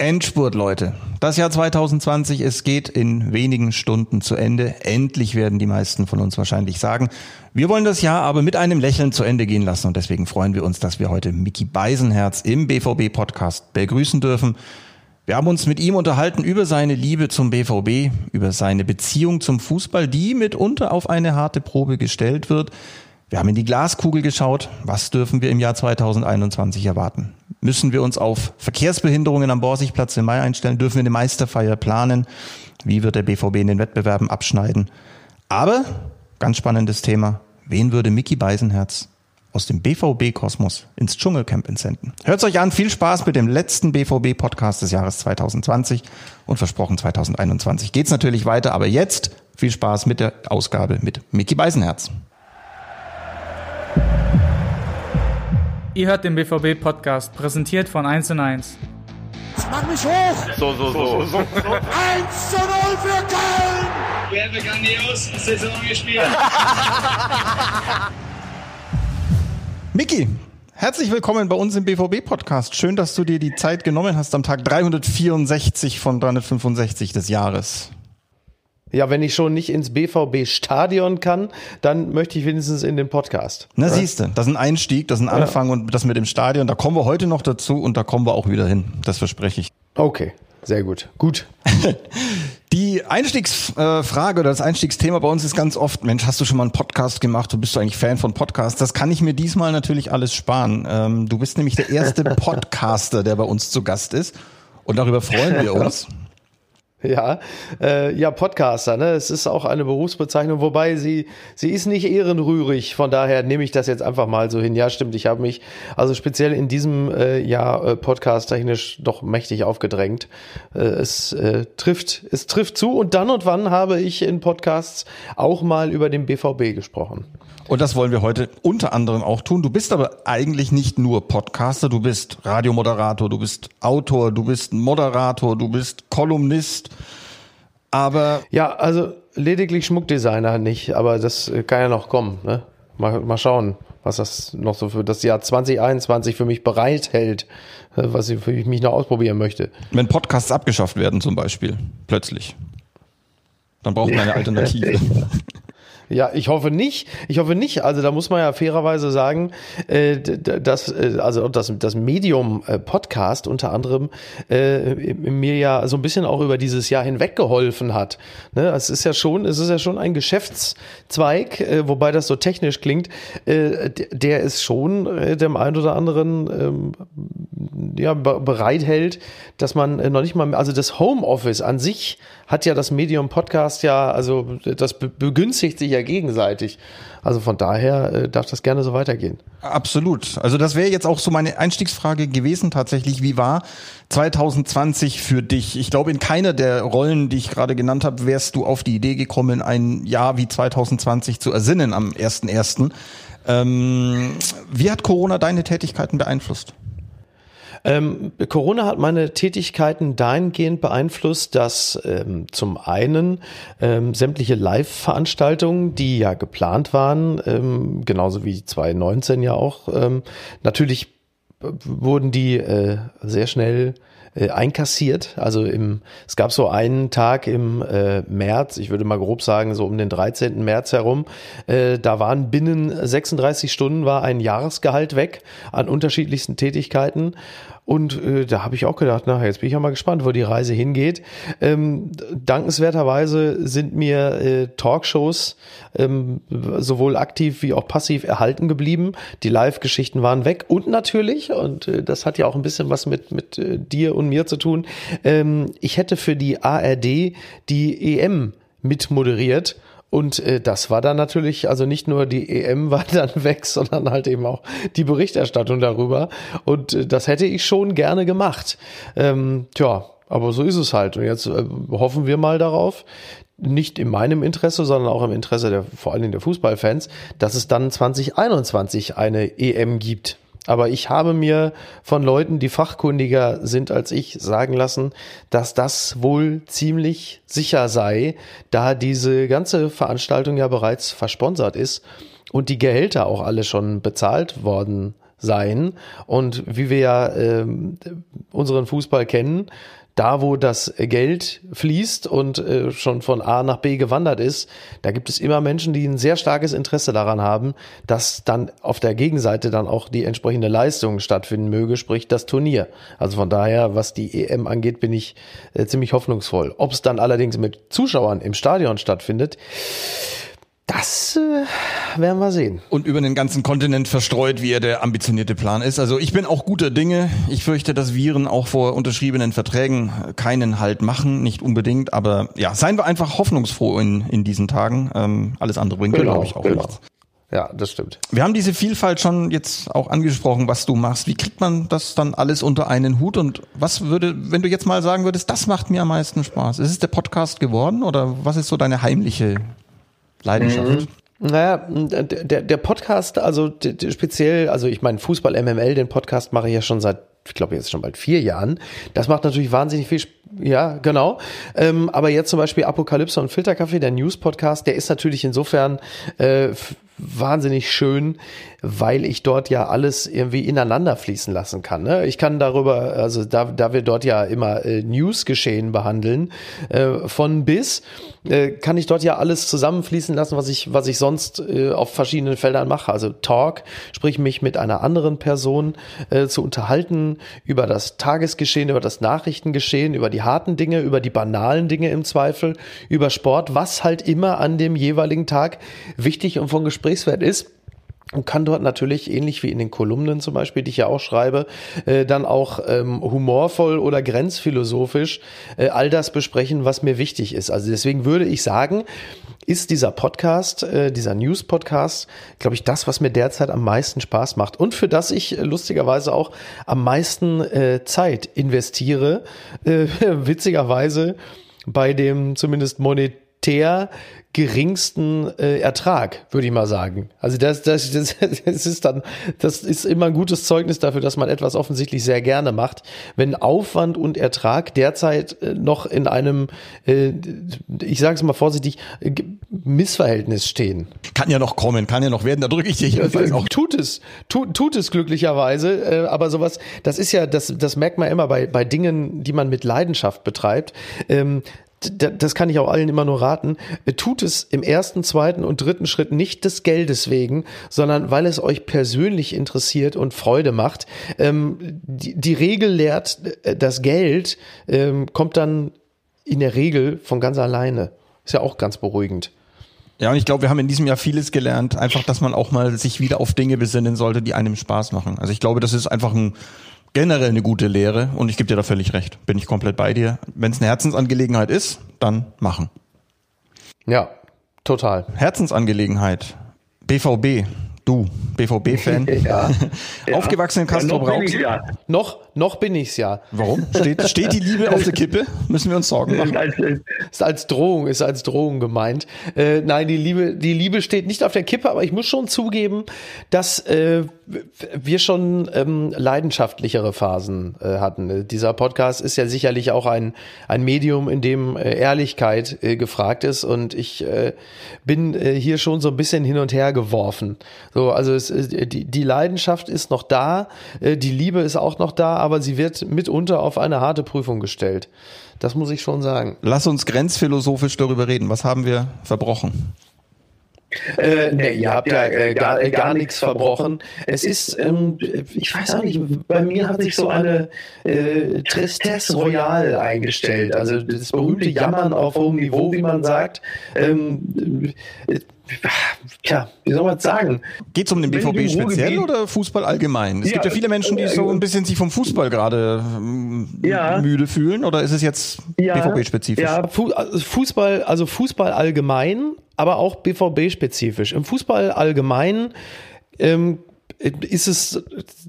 Endspurt, Leute. Das Jahr 2020, es geht in wenigen Stunden zu Ende. Endlich werden die meisten von uns wahrscheinlich sagen. Wir wollen das Jahr aber mit einem Lächeln zu Ende gehen lassen und deswegen freuen wir uns, dass wir heute Mickey Beisenherz im BVB-Podcast begrüßen dürfen. Wir haben uns mit ihm unterhalten über seine Liebe zum BVB, über seine Beziehung zum Fußball, die mitunter auf eine harte Probe gestellt wird. Wir haben in die Glaskugel geschaut. Was dürfen wir im Jahr 2021 erwarten? Müssen wir uns auf Verkehrsbehinderungen am Borsigplatz im Mai einstellen? Dürfen wir eine Meisterfeier planen? Wie wird der BVB in den Wettbewerben abschneiden? Aber, ganz spannendes Thema, wen würde Mickey Beisenherz aus dem BVB-Kosmos ins Dschungelcamp entsenden? Hört's euch an, viel Spaß mit dem letzten BVB-Podcast des Jahres 2020 und versprochen 2021 geht's natürlich weiter, aber jetzt viel Spaß mit der Ausgabe mit Mickey Beisenherz. Ihr hört den BVB-Podcast, präsentiert von 1 und 1. Mach mich hoch! So, so, so. so. 1 zu 0 für Köln! Wir haben grandios Saison gespielt. Miki, herzlich willkommen bei uns im BVB-Podcast. Schön, dass du dir die Zeit genommen hast am Tag 364 von 365 des Jahres. Ja, wenn ich schon nicht ins BVB-Stadion kann, dann möchte ich wenigstens in den Podcast. Na ja? siehst du, das ist ein Einstieg, das ist ein Anfang ja. und das mit dem Stadion, da kommen wir heute noch dazu und da kommen wir auch wieder hin. Das verspreche ich. Okay, sehr gut. Gut. Die Einstiegsfrage oder das Einstiegsthema bei uns ist ganz oft, Mensch, hast du schon mal einen Podcast gemacht? Du bist du eigentlich Fan von Podcasts? Das kann ich mir diesmal natürlich alles sparen. Ähm, du bist nämlich der erste Podcaster, der bei uns zu Gast ist. Und darüber freuen wir uns. Ja, äh, ja, Podcaster, ne? Es ist auch eine Berufsbezeichnung, wobei sie, sie ist nicht ehrenrührig, von daher nehme ich das jetzt einfach mal so hin. Ja, stimmt, ich habe mich also speziell in diesem äh, Jahr äh, podcast-technisch doch mächtig aufgedrängt. Äh, es äh, trifft, es trifft zu und dann und wann habe ich in Podcasts auch mal über den BVB gesprochen. Und das wollen wir heute unter anderem auch tun. Du bist aber eigentlich nicht nur Podcaster, du bist Radiomoderator, du bist Autor, du bist Moderator, du bist Kolumnist. Aber. Ja, also lediglich Schmuckdesigner nicht, aber das kann ja noch kommen. Ne? Mal, mal schauen, was das noch so für das Jahr 2021 für mich bereithält, äh, was ich für mich noch ausprobieren möchte. Wenn Podcasts abgeschafft werden zum Beispiel, plötzlich. Dann braucht man eine Alternative. Ja, ich hoffe nicht. Ich hoffe nicht. Also da muss man ja fairerweise sagen, äh, dass äh, also das, das Medium äh, Podcast unter anderem äh, mir ja so ein bisschen auch über dieses Jahr hinweg geholfen hat. Ne? Es ist ja schon, es ist ja schon ein Geschäftszweig, äh, wobei das so technisch klingt, äh, der ist schon dem einen oder anderen ähm, ja bereithält, dass man noch nicht mal, also das Homeoffice an sich hat ja das Medium Podcast ja, also das begünstigt sich ja gegenseitig. Also von daher äh, darf das gerne so weitergehen. Absolut. Also das wäre jetzt auch so meine Einstiegsfrage gewesen tatsächlich. Wie war 2020 für dich? Ich glaube, in keiner der Rollen, die ich gerade genannt habe, wärst du auf die Idee gekommen, ein Jahr wie 2020 zu ersinnen am 1.1. Ähm, wie hat Corona deine Tätigkeiten beeinflusst? Ähm, Corona hat meine Tätigkeiten dahingehend beeinflusst, dass ähm, zum einen ähm, sämtliche Live-Veranstaltungen, die ja geplant waren, ähm, genauso wie 2019 ja auch, ähm, natürlich wurden die äh, sehr schnell äh, einkassiert. Also im, es gab so einen Tag im äh, März, ich würde mal grob sagen, so um den 13. März herum, äh, da waren binnen 36 Stunden war ein Jahresgehalt weg an unterschiedlichsten Tätigkeiten. Und äh, da habe ich auch gedacht, na, jetzt bin ich ja mal gespannt, wo die Reise hingeht. Ähm, dankenswerterweise sind mir äh, Talkshows ähm, sowohl aktiv wie auch passiv erhalten geblieben. Die Live-Geschichten waren weg und natürlich, und äh, das hat ja auch ein bisschen was mit, mit äh, dir und mir zu tun, ähm, ich hätte für die ARD die EM mit moderiert und äh, das war dann natürlich, also nicht nur die EM war dann weg, sondern halt eben auch die Berichterstattung darüber. Und äh, das hätte ich schon gerne gemacht. Ähm, tja, aber so ist es halt. Und jetzt äh, hoffen wir mal darauf, nicht in meinem Interesse, sondern auch im Interesse der, vor allen Dingen der Fußballfans, dass es dann 2021 eine EM gibt. Aber ich habe mir von Leuten, die fachkundiger sind als ich, sagen lassen, dass das wohl ziemlich sicher sei, da diese ganze Veranstaltung ja bereits versponsert ist und die Gehälter auch alle schon bezahlt worden sein. Und wie wir ja ähm, unseren Fußball kennen, da wo das Geld fließt und äh, schon von A nach B gewandert ist, da gibt es immer Menschen, die ein sehr starkes Interesse daran haben, dass dann auf der Gegenseite dann auch die entsprechende Leistung stattfinden möge, sprich das Turnier. Also von daher, was die EM angeht, bin ich äh, ziemlich hoffnungsvoll. Ob es dann allerdings mit Zuschauern im Stadion stattfindet, das äh, werden wir sehen. Und über den ganzen Kontinent verstreut, wie er der ambitionierte Plan ist. Also ich bin auch guter Dinge. Ich fürchte, dass Viren auch vor unterschriebenen Verträgen keinen Halt machen, nicht unbedingt. Aber ja, seien wir einfach hoffnungsfroh in, in diesen Tagen. Ähm, alles andere bringt, Genau, glaube ich, auch genau. nichts. Ja, das stimmt. Wir haben diese Vielfalt schon jetzt auch angesprochen, was du machst. Wie kriegt man das dann alles unter einen Hut? Und was würde, wenn du jetzt mal sagen würdest, das macht mir am meisten Spaß? Ist es der Podcast geworden oder was ist so deine heimliche Leidenschaft? Naja, der, der Podcast, also d- d- speziell, also ich meine, Fußball MML, den Podcast mache ich ja schon seit, ich glaube jetzt schon bald vier Jahren. Das macht natürlich wahnsinnig viel, ja, genau. Ähm, aber jetzt zum Beispiel Apokalypse und Filterkaffee, der News-Podcast, der ist natürlich insofern äh, wahnsinnig schön, weil ich dort ja alles irgendwie ineinander fließen lassen kann. Ne? Ich kann darüber, also da, da wir dort ja immer äh, News-Geschehen behandeln, äh, von bis, äh, kann ich dort ja alles zusammenfließen lassen, was ich, was ich sonst äh, auf verschiedenen Feldern mache. Also Talk, sprich mich mit einer anderen Person äh, zu unterhalten über das Tagesgeschehen, über das Nachrichtengeschehen, über die harten Dinge, über die banalen Dinge im Zweifel, über Sport, was halt immer an dem jeweiligen Tag wichtig und von Gesprächswert ist und kann dort natürlich ähnlich wie in den Kolumnen zum Beispiel, die ich ja auch schreibe, äh, dann auch ähm, humorvoll oder grenzphilosophisch äh, all das besprechen, was mir wichtig ist. Also deswegen würde ich sagen, ist dieser Podcast, äh, dieser News-Podcast, glaube ich, das, was mir derzeit am meisten Spaß macht und für das ich äh, lustigerweise auch am meisten äh, Zeit investiere, äh, witzigerweise bei dem zumindest monetär geringsten äh, Ertrag, würde ich mal sagen. Also das, das, das, das ist dann, das ist immer ein gutes Zeugnis dafür, dass man etwas offensichtlich sehr gerne macht, wenn Aufwand und Ertrag derzeit äh, noch in einem, äh, ich sage es mal vorsichtig, äh, Missverhältnis stehen. Kann ja noch kommen, kann ja noch werden. Da drücke ich dir jedenfalls auch. Tut es, tut, tut es glücklicherweise, äh, aber sowas, das ist ja, das, das merkt man immer bei, bei Dingen, die man mit Leidenschaft betreibt. Ähm, das kann ich auch allen immer nur raten, äh, tut es im ersten, zweiten und dritten Schritt nicht des Geldes wegen, sondern weil es euch persönlich interessiert und Freude macht. Ähm, die, die Regel lehrt, äh, das Geld ähm, kommt dann in der Regel von ganz alleine. Ist ja auch ganz beruhigend. Ja, und ich glaube, wir haben in diesem Jahr vieles gelernt. Einfach, dass man auch mal sich wieder auf Dinge besinnen sollte, die einem Spaß machen. Also ich glaube, das ist einfach ein, generell eine gute Lehre. Und ich gebe dir da völlig recht. Bin ich komplett bei dir. Wenn es eine Herzensangelegenheit ist, dann machen. Ja, total. Herzensangelegenheit. BVB. Du, BVB-Fan. Ja. Aufgewachsen in Castro noch bin ich Brauxel. ja. Noch, noch bin ich's ja. Warum? Steht, steht die Liebe auf der Kippe? Müssen wir uns Sorgen machen? Ist als Drohung, ist als Drohung gemeint. Äh, nein, die Liebe, die Liebe steht nicht auf der Kippe, aber ich muss schon zugeben, dass äh, wir schon ähm, leidenschaftlichere Phasen äh, hatten. Dieser Podcast ist ja sicherlich auch ein, ein Medium, in dem äh, Ehrlichkeit äh, gefragt ist und ich äh, bin äh, hier schon so ein bisschen hin und her geworfen. So, also es, äh, die, die Leidenschaft ist noch da, äh, die Liebe ist auch noch da, aber sie wird mitunter auf eine harte Prüfung gestellt. Das muss ich schon sagen. Lass uns grenzphilosophisch darüber reden. Was haben wir verbrochen? Äh, nee, ihr habt ja äh, gar, äh, gar nichts verbrochen. Es ist, ähm, ich weiß auch nicht, bei mir hat sich so eine äh, Tristesse Royale eingestellt. Also das berühmte Jammern auf hohem Niveau, wie man sagt. Ähm, äh, tja, wie soll man es sagen? Geht es um den BVB speziell oder Fußball allgemein? Es Ja, gibt ja viele Menschen, die äh, so ein bisschen sich vom Fußball gerade ähm, Ja. müde fühlen. Oder ist es jetzt Ja, BVB-spezifisch? ja. Also Fußball, also Fußball allgemein, aber auch BVB-spezifisch. Im Fußball allgemein ähm, ist es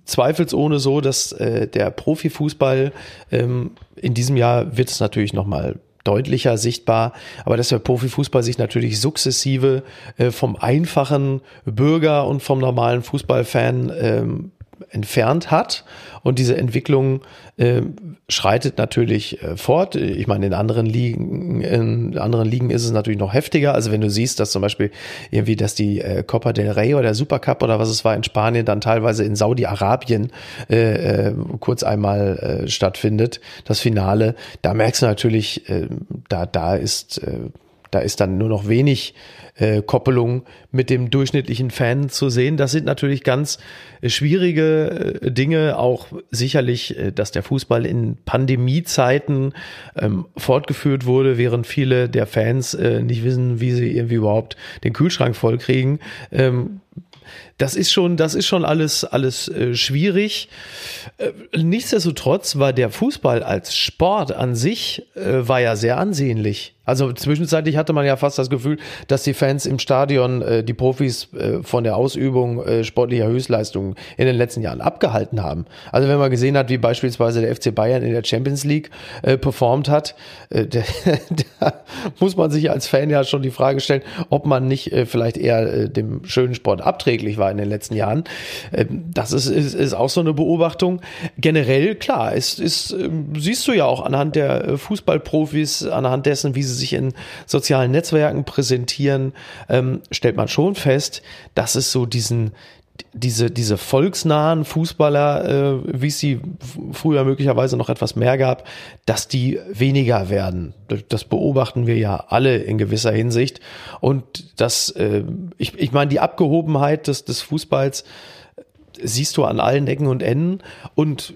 zweifelsohne so, dass äh, der Profifußball ähm, in diesem Jahr wird es natürlich noch mal deutlicher sichtbar, aber dass der Profifußball sich natürlich sukzessive äh, vom einfachen Bürger und vom normalen Fußballfan ähm, entfernt hat. Und diese Entwicklung äh, schreitet natürlich äh, fort. Ich meine, in anderen Ligen, in anderen Ligen ist es natürlich noch heftiger. Also wenn du siehst, dass zum Beispiel irgendwie, dass die äh, Copa del Rey oder der Supercup oder was es war in Spanien dann teilweise in Saudi-Arabien äh, äh, kurz einmal äh, stattfindet, das Finale, da merkst du natürlich, äh, da, da ist, äh, da ist dann nur noch wenig äh, Koppelung mit dem durchschnittlichen Fan zu sehen. Das sind natürlich ganz äh, schwierige äh, Dinge. Auch sicherlich, äh, dass der Fußball in Pandemiezeiten ähm, fortgeführt wurde, während viele der Fans äh, nicht wissen, wie sie irgendwie überhaupt den Kühlschrank vollkriegen. Ähm, das ist schon, das ist schon alles, alles äh, schwierig. Äh, nichtsdestotrotz war der Fußball als Sport an sich äh, war ja sehr ansehnlich. Also zwischenzeitlich hatte man ja fast das Gefühl, dass die Fans im Stadion äh, die Profis äh, von der Ausübung äh, sportlicher Höchstleistungen in den letzten Jahren abgehalten haben. Also wenn man gesehen hat, wie beispielsweise der FC Bayern in der Champions League äh, performt hat, äh, da muss man sich als Fan ja schon die Frage stellen, ob man nicht äh, vielleicht eher äh, dem schönen Sport abträglich war in den letzten Jahren. Äh, das ist, ist, ist auch so eine Beobachtung. Generell, klar, es ist, äh, siehst du ja auch anhand der äh, Fußballprofis, anhand dessen, wie sie sich in sozialen Netzwerken präsentieren, ähm, stellt man schon fest, dass es so diesen, diese, diese volksnahen Fußballer, äh, wie es sie früher möglicherweise noch etwas mehr gab, dass die weniger werden. Das beobachten wir ja alle in gewisser Hinsicht. Und das, äh, ich, ich meine, die Abgehobenheit des, des Fußballs siehst du an allen Ecken und Enden. Und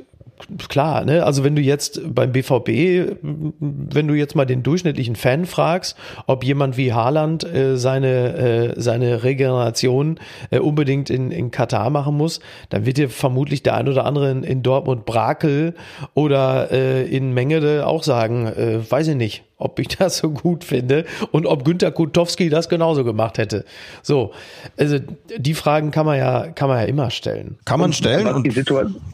klar, ne? Also wenn du jetzt beim BVB, wenn du jetzt mal den durchschnittlichen Fan fragst, ob jemand wie Haaland äh, seine äh, seine Regeneration äh, unbedingt in, in Katar machen muss, dann wird dir vermutlich der ein oder andere in, in Dortmund Brakel oder äh, in Mengede auch sagen, äh, weiß ich nicht ob ich das so gut finde und ob Günter Kutowski das genauso gemacht hätte. So, also die Fragen kann man ja, kann man ja immer stellen. Kann man stellen und,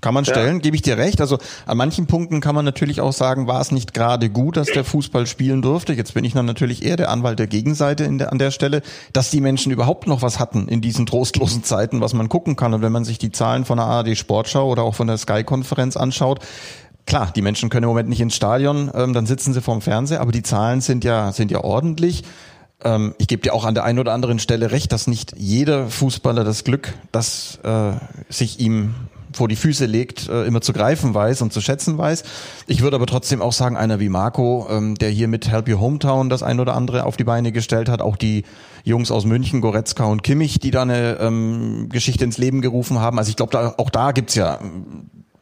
kann man stellen, ja. gebe ich dir recht. Also an manchen Punkten kann man natürlich auch sagen, war es nicht gerade gut, dass der Fußball spielen durfte. Jetzt bin ich dann natürlich eher der Anwalt der Gegenseite der, an der Stelle, dass die Menschen überhaupt noch was hatten in diesen trostlosen Zeiten, was man gucken kann. Und wenn man sich die Zahlen von der ARD Sportschau oder auch von der Sky-Konferenz anschaut, klar, die Menschen können im Moment nicht ins Stadion, ähm, dann sitzen sie vorm Fernseher, aber die Zahlen sind ja, sind ja ordentlich. Ähm, ich gebe dir auch an der einen oder anderen Stelle recht, dass nicht jeder Fußballer das Glück, das äh, sich ihm vor die Füße legt, äh, immer zu greifen weiß und zu schätzen weiß. Ich würde aber trotzdem auch sagen, einer wie Marco, ähm, der hier mit Help Your Hometown das ein oder andere auf die Beine gestellt hat, auch die Jungs aus München, Goretzka und Kimmich, die da eine ähm, Geschichte ins Leben gerufen haben. Also ich glaube, da, auch da gibt's ja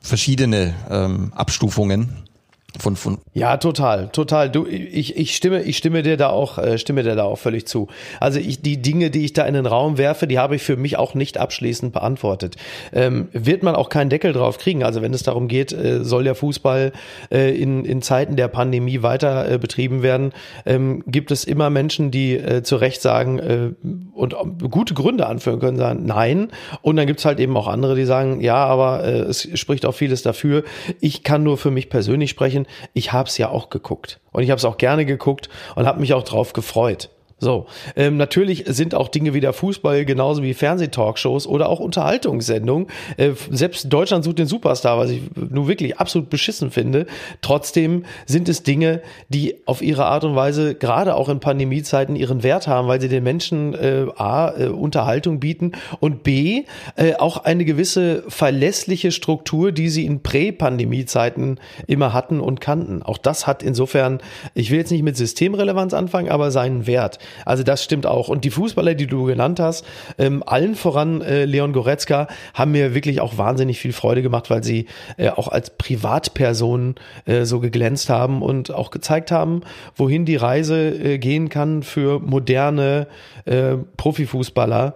verschiedene ähm, Abstufungen von, von ja, total, total. Du, ich, ich stimme, ich stimme dir da auch, äh, stimme dir da auch völlig zu. Also ich, die Dinge, die ich da in den Raum werfe, die habe ich für mich auch nicht abschließend beantwortet. Ähm, wird man auch keinen Deckel drauf kriegen. Also wenn es darum geht, äh, soll der Fußball äh, in, in Zeiten der Pandemie weiter äh, betrieben werden, ähm, gibt es immer Menschen, die äh, zu Recht sagen äh, und gute Gründe anführen können, sagen nein. Und dann gibt es halt eben auch andere, die sagen, ja, aber äh, es spricht auch vieles dafür. Ich kann nur für mich persönlich sprechen Anführungsstrichen, ich habe es ja auch geguckt. Und ich habe es auch gerne geguckt und habe mich auch drauf gefreut. So, ähm, natürlich sind auch Dinge wie der Fußball genauso wie Fernsehtalkshows oder auch Unterhaltungssendungen. Äh, selbst Deutschland sucht den Superstar, was ich nur wirklich absolut beschissen finde. Trotzdem sind es Dinge, die auf ihre Art und Weise gerade auch in Pandemiezeiten ihren Wert haben, weil sie den Menschen äh, a äh, Unterhaltung bieten und b äh, auch eine gewisse verlässliche Struktur, die sie in Prä-Pandemie-Zeiten immer hatten und kannten. Auch das hat insofern, ich will jetzt nicht mit Systemrelevanz anfangen, aber seinen Wert. Also das stimmt auch. Und die Fußballer, die du genannt hast, ähm, allen voran äh, Leon Goretzka, haben mir wirklich auch wahnsinnig viel Freude gemacht, weil sie äh, auch als Privatpersonen äh, so geglänzt haben und auch gezeigt haben, wohin die Reise äh, gehen kann für moderne äh, Profifußballer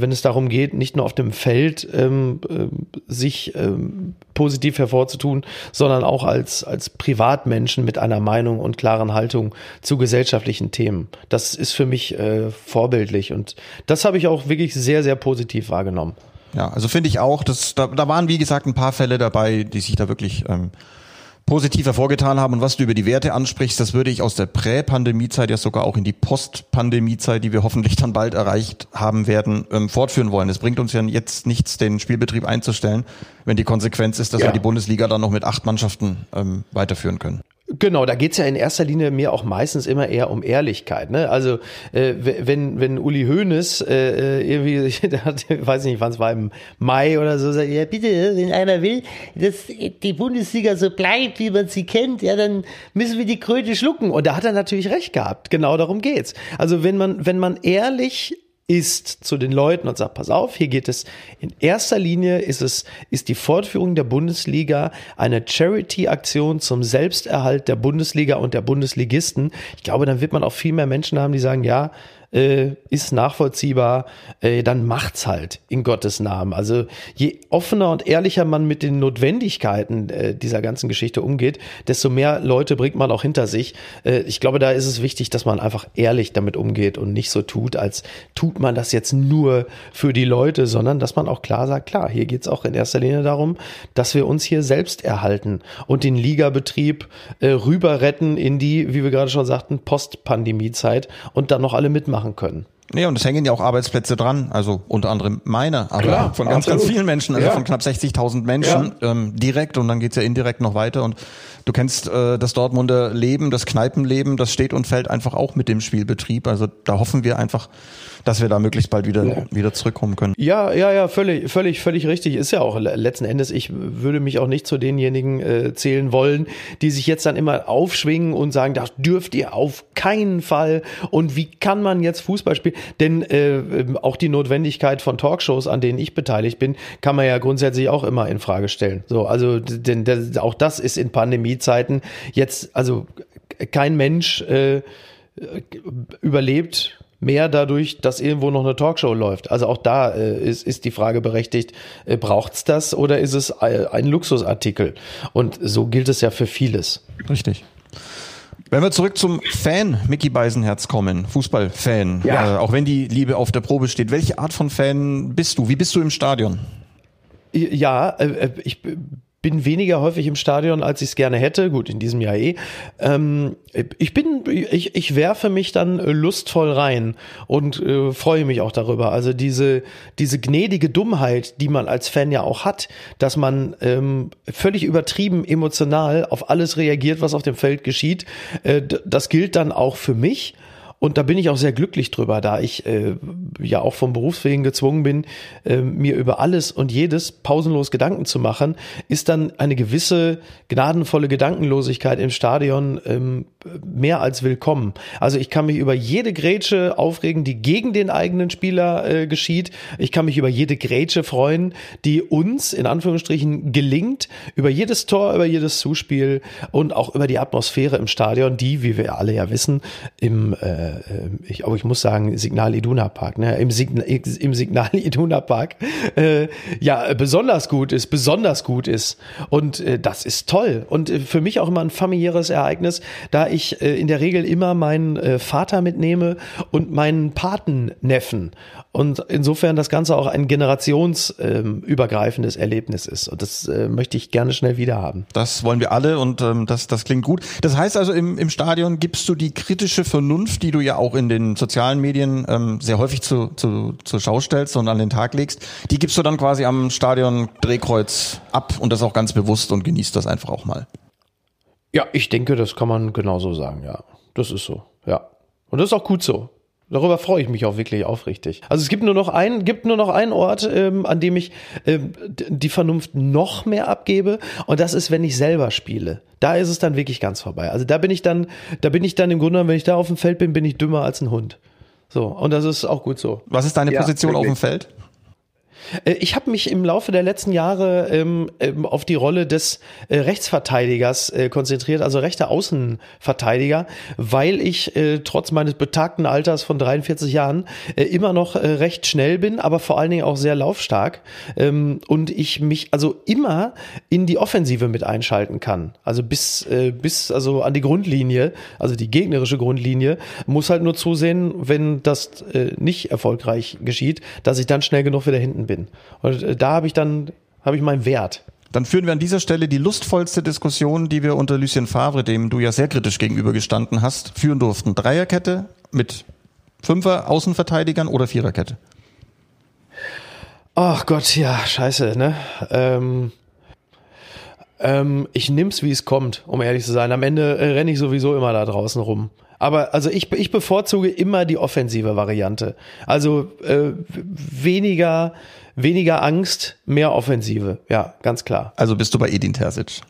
wenn es darum geht, nicht nur auf dem Feld ähm, äh, sich ähm, positiv hervorzutun, sondern auch als, als Privatmenschen mit einer Meinung und klaren Haltung zu gesellschaftlichen Themen. Das ist für mich äh, vorbildlich und das habe ich auch wirklich sehr, sehr positiv wahrgenommen. Ja, also finde ich auch, dass da, da waren wie gesagt ein paar Fälle dabei, die sich da wirklich ähm, positiv hervorgetan haben. Und was du über die Werte ansprichst, das würde ich aus der Prä-Pandemie-Zeit ja sogar auch in die Post-Pandemie-Zeit, die wir hoffentlich dann bald erreicht haben werden, ähm, fortführen wollen. Es bringt uns ja jetzt nichts, den Spielbetrieb einzustellen, wenn die Konsequenz ist, dass ja. wir die Bundesliga dann noch mit acht Mannschaften ähm, weiterführen können. Genau, da geht's ja in erster Linie mir auch meistens immer eher um Ehrlichkeit. Ne? Also äh, wenn, wenn Uli Hoeneß äh, äh irgendwie, der hat, ich weiß nicht, wann es war, im Mai oder so, sagt, ja bitte, wenn einer will, dass die Bundesliga so bleibt, wie man sie kennt, ja, dann müssen wir die Kröte schlucken. Und da hat er natürlich recht gehabt. Genau darum geht's. Also wenn man, wenn man ehrlich ist zu den Leuten und sagt, pass auf, hier geht es in erster Linie ist es, ist die Fortführung der Bundesliga eine Charity-Aktion zum Selbsterhalt der Bundesliga und der Bundesligisten. Ich glaube, dann wird man auch viel mehr Menschen haben, die sagen, ja, äh, ist nachvollziehbar, äh, dann macht's halt in Gottes Namen. Also je offener und ehrlicher man mit den Notwendigkeiten äh, dieser ganzen Geschichte umgeht, desto mehr Leute bringt man auch hinter sich. Äh, ich glaube, da ist es wichtig, dass man einfach ehrlich damit umgeht und nicht so tut, als tut man das jetzt nur für die Leute, sondern dass man auch klar sagt, klar, hier geht's auch in erster Linie darum, dass wir uns hier selbst erhalten und den Ligabetrieb äh, rüber retten in die, wie wir gerade schon sagten, Post-Pandemie-Zeit und dann noch alle mitmachen machen können. Nee, und es hängen ja auch Arbeitsplätze dran, also unter anderem meine, aber Klar, von ganz, absolut. ganz vielen Menschen, also ja. von knapp 60.000 Menschen ja. ähm, direkt und dann geht's ja indirekt noch weiter und du kennst äh, das Dortmunder Leben, das Kneipenleben, das steht und fällt einfach auch mit dem Spielbetrieb, also da hoffen wir einfach, dass wir da möglichst bald wieder, ja. wieder zurückkommen können. Ja, ja, ja, völlig, völlig, völlig richtig. Ist ja auch letzten Endes, ich würde mich auch nicht zu denjenigen äh, zählen wollen, die sich jetzt dann immer aufschwingen und sagen, das dürft ihr auf keinen Fall. Und wie kann man jetzt Fußball spielen? Denn äh, auch die Notwendigkeit von Talkshows, an denen ich beteiligt bin, kann man ja grundsätzlich auch immer in Frage stellen. So, also denn das, auch das ist in Pandemiezeiten jetzt, also kein Mensch äh, überlebt mehr dadurch, dass irgendwo noch eine Talkshow läuft. Also auch da äh, ist, ist die Frage berechtigt, äh, braucht's das oder ist es ein Luxusartikel? Und so gilt es ja für vieles. Richtig. Wenn wir zurück zum Fan Mickey Beisenherz kommen, Fußballfan, ja. äh, auch wenn die Liebe auf der Probe steht, welche Art von Fan bist du? Wie bist du im Stadion? Ja, äh, äh ich bin weniger häufig im Stadion, als ich es gerne hätte. Gut, in diesem Jahr eh. Ähm, ich bin, ich, ich werfe mich dann lustvoll rein und äh, freue mich auch darüber. Also diese, diese gnädige Dummheit, die man als Fan ja auch hat, dass man ähm, völlig übertrieben emotional auf alles reagiert, was auf dem Feld geschieht, äh, das gilt dann auch für mich. Und da bin ich auch sehr glücklich drüber, da ich äh, ja auch vom Berufswegen gezwungen bin, äh, mir über alles und jedes pausenlos Gedanken zu machen, ist dann eine gewisse gnadenvolle Gedankenlosigkeit im Stadion ähm, mehr als willkommen. Also ich kann mich über jede Grätsche aufregen, die gegen den eigenen Spieler äh, geschieht. Ich kann mich über jede Grätsche freuen, die uns in Anführungsstrichen gelingt, über jedes Tor, über jedes Zuspiel und auch über die Atmosphäre im Stadion, die, wie wir alle ja wissen, im äh, äh, ich, aber ich muss sagen, Signal Iduna Park, ne, im, Signa, im Signal Iduna Park, äh, ja, besonders gut ist, besonders gut ist. Und äh, das ist toll. Und äh, für mich auch immer ein familiäres Ereignis, da ich äh, in der Regel immer meinen äh, Vater mitnehme und meinen Patenneffen. Und insofern das Ganze auch ein generationsübergreifendes ähm, Erlebnis ist. Und das äh, möchte ich gerne schnell wieder haben. Das wollen wir alle und ähm, das, das klingt gut. Das heißt also, im, im Stadion gibst du die kritische Vernunft, die du ja auch in den sozialen Medien ähm, sehr häufig zu, zu, zur Schau stellst und an den Tag legst, die gibst du dann quasi am Stadion Drehkreuz ab und das auch ganz bewusst und genießt das einfach auch mal. Ja, ich denke, das kann man genauso sagen, ja. Das ist so, ja. Und das ist auch gut so. Darüber freue ich mich auch wirklich aufrichtig. Also es gibt nur noch einen, gibt nur noch einen Ort, ähm, an dem ich ähm, die Vernunft noch mehr abgebe, und das ist, wenn ich selber spiele. Da ist es dann wirklich ganz vorbei. Also da bin ich dann, da bin ich dann im Grunde, wenn ich da auf dem Feld bin, bin ich dümmer als ein Hund. So und das ist auch gut so. Was ist deine ja, Position wirklich. auf dem Feld? Äh, ich habe mich im Laufe der letzten Jahre ähm, ähm, auf die Rolle des äh, Rechtsverteidigers äh, konzentriert, also rechter Außenverteidiger, weil ich äh, trotz meines betagten Alters von 43 Jahren äh, immer noch äh, recht schnell bin, aber vor allen Dingen auch sehr laufstark ähm, und ich mich also immer in die Offensive mit einschalten kann. Also bis bis also an die Grundlinie, also die gegnerische Grundlinie, muss halt nur zusehen, wenn das nicht erfolgreich geschieht, dass ich dann schnell genug wieder hinten bin bin. Und äh, da habe ich dann, habe ich meinen Wert. Dann führen wir an dieser Stelle die lustvollste Diskussion, die wir unter Lucien Favre, dem du ja sehr kritisch gegenübergestanden hast, führen durften. Dreierkette mit Fünfer Außenverteidigern oder Viererkette? Ach Gott, ja, scheiße, ne? Ähm, ähm, ich nimm's, wie es kommt, um ehrlich zu sein. Am Ende äh, renne ich sowieso immer da draußen rum. Aber also ich, ich bevorzuge immer die offensive Variante. Also äh, weniger, weniger Angst, mehr Offensive. Ja, ganz klar. Also bist du bei Edin Terzic?